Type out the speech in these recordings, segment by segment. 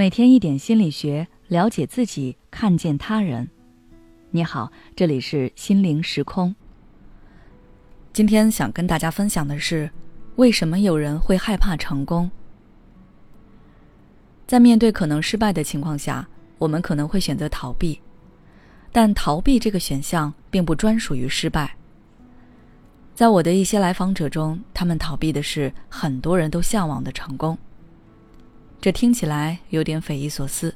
每天一点心理学，了解自己，看见他人。你好，这里是心灵时空。今天想跟大家分享的是，为什么有人会害怕成功？在面对可能失败的情况下，我们可能会选择逃避，但逃避这个选项并不专属于失败。在我的一些来访者中，他们逃避的是很多人都向往的成功。这听起来有点匪夷所思。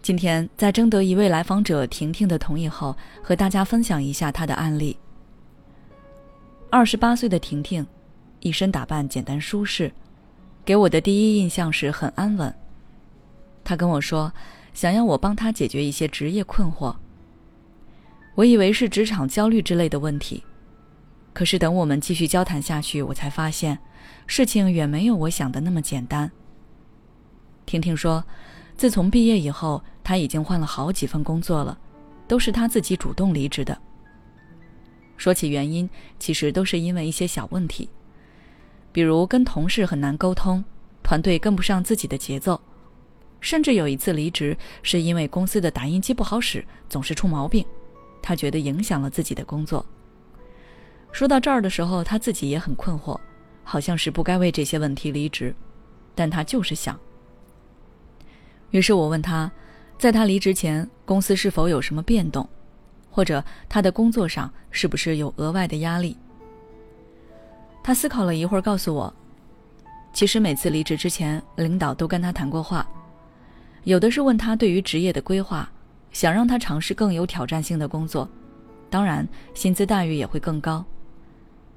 今天在征得一位来访者婷婷的同意后，和大家分享一下她的案例。二十八岁的婷婷，一身打扮简单舒适，给我的第一印象是很安稳。她跟我说，想要我帮她解决一些职业困惑。我以为是职场焦虑之类的问题，可是等我们继续交谈下去，我才发现。事情远没有我想的那么简单。婷婷说，自从毕业以后，她已经换了好几份工作了，都是她自己主动离职的。说起原因，其实都是因为一些小问题，比如跟同事很难沟通，团队跟不上自己的节奏，甚至有一次离职是因为公司的打印机不好使，总是出毛病，她觉得影响了自己的工作。说到这儿的时候，他自己也很困惑。好像是不该为这些问题离职，但他就是想。于是我问他，在他离职前，公司是否有什么变动，或者他的工作上是不是有额外的压力？他思考了一会儿，告诉我，其实每次离职之前，领导都跟他谈过话，有的是问他对于职业的规划，想让他尝试更有挑战性的工作，当然薪资待遇也会更高，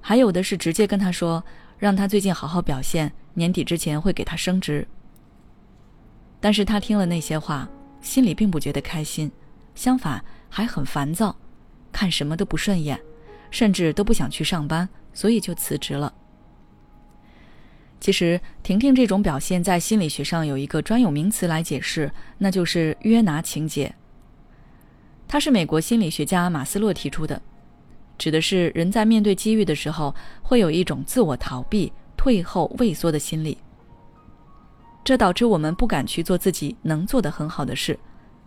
还有的是直接跟他说。让他最近好好表现，年底之前会给他升职。但是他听了那些话，心里并不觉得开心，相反还很烦躁，看什么都不顺眼，甚至都不想去上班，所以就辞职了。其实，婷婷这种表现在心理学上有一个专有名词来解释，那就是约拿情节。它是美国心理学家马斯洛提出的。指的是人在面对机遇的时候，会有一种自我逃避、退后、畏缩的心理，这导致我们不敢去做自己能做的很好的事，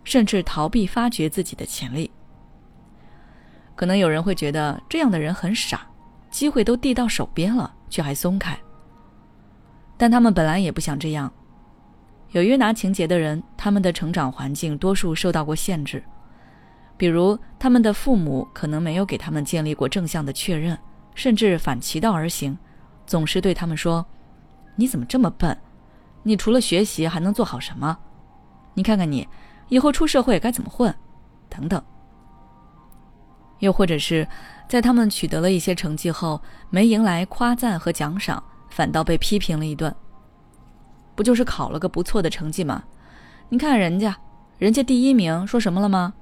甚至逃避发掘自己的潜力。可能有人会觉得这样的人很傻，机会都递到手边了，却还松开。但他们本来也不想这样。有约拿情节的人，他们的成长环境多数受到过限制。比如，他们的父母可能没有给他们建立过正向的确认，甚至反其道而行，总是对他们说：“你怎么这么笨？你除了学习还能做好什么？你看看你，以后出社会该怎么混？”等等。又或者是在他们取得了一些成绩后，没迎来夸赞和奖赏，反倒被批评了一顿。不就是考了个不错的成绩吗？你看看人家，人家第一名，说什么了吗？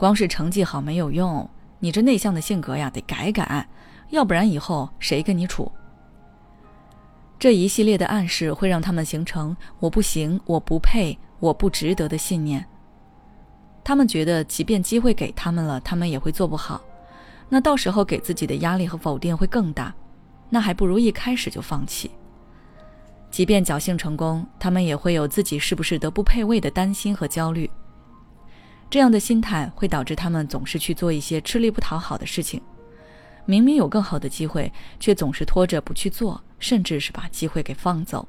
光是成绩好没有用，你这内向的性格呀，得改改，要不然以后谁跟你处？这一系列的暗示会让他们形成“我不行，我不配，我不值得”的信念。他们觉得，即便机会给他们了，他们也会做不好，那到时候给自己的压力和否定会更大，那还不如一开始就放弃。即便侥幸成功，他们也会有自己是不是德不配位的担心和焦虑。这样的心态会导致他们总是去做一些吃力不讨好的事情，明明有更好的机会，却总是拖着不去做，甚至是把机会给放走。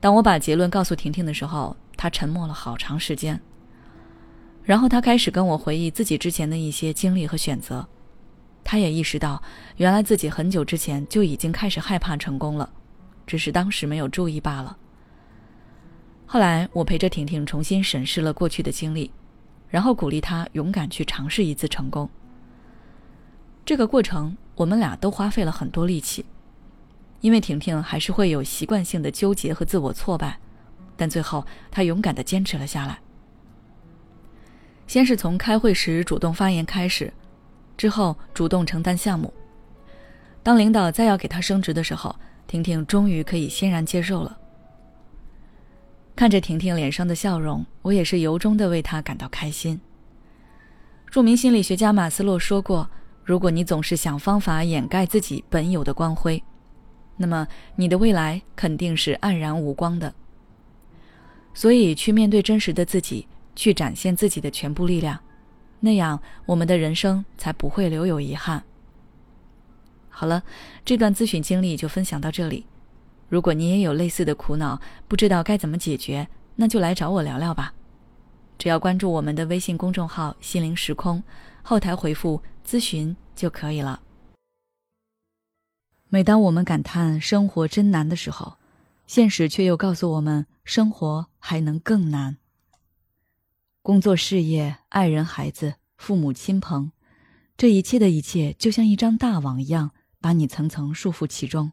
当我把结论告诉婷婷的时候，她沉默了好长时间，然后她开始跟我回忆自己之前的一些经历和选择。她也意识到，原来自己很久之前就已经开始害怕成功了，只是当时没有注意罢了。后来，我陪着婷婷重新审视了过去的经历，然后鼓励她勇敢去尝试一次成功。这个过程，我们俩都花费了很多力气，因为婷婷还是会有习惯性的纠结和自我挫败，但最后她勇敢的坚持了下来。先是从开会时主动发言开始，之后主动承担项目。当领导再要给她升职的时候，婷婷终于可以欣然接受了。看着婷婷脸上的笑容，我也是由衷的为她感到开心。著名心理学家马斯洛说过：“如果你总是想方法掩盖自己本有的光辉，那么你的未来肯定是黯然无光的。所以，去面对真实的自己，去展现自己的全部力量，那样我们的人生才不会留有遗憾。好了，这段咨询经历就分享到这里。如果你也有类似的苦恼，不知道该怎么解决，那就来找我聊聊吧。只要关注我们的微信公众号“心灵时空”，后台回复“咨询”就可以了。每当我们感叹生活真难的时候，现实却又告诉我们，生活还能更难。工作、事业、爱人、孩子、父母亲朋，这一切的一切，就像一张大网一样，把你层层束缚其中。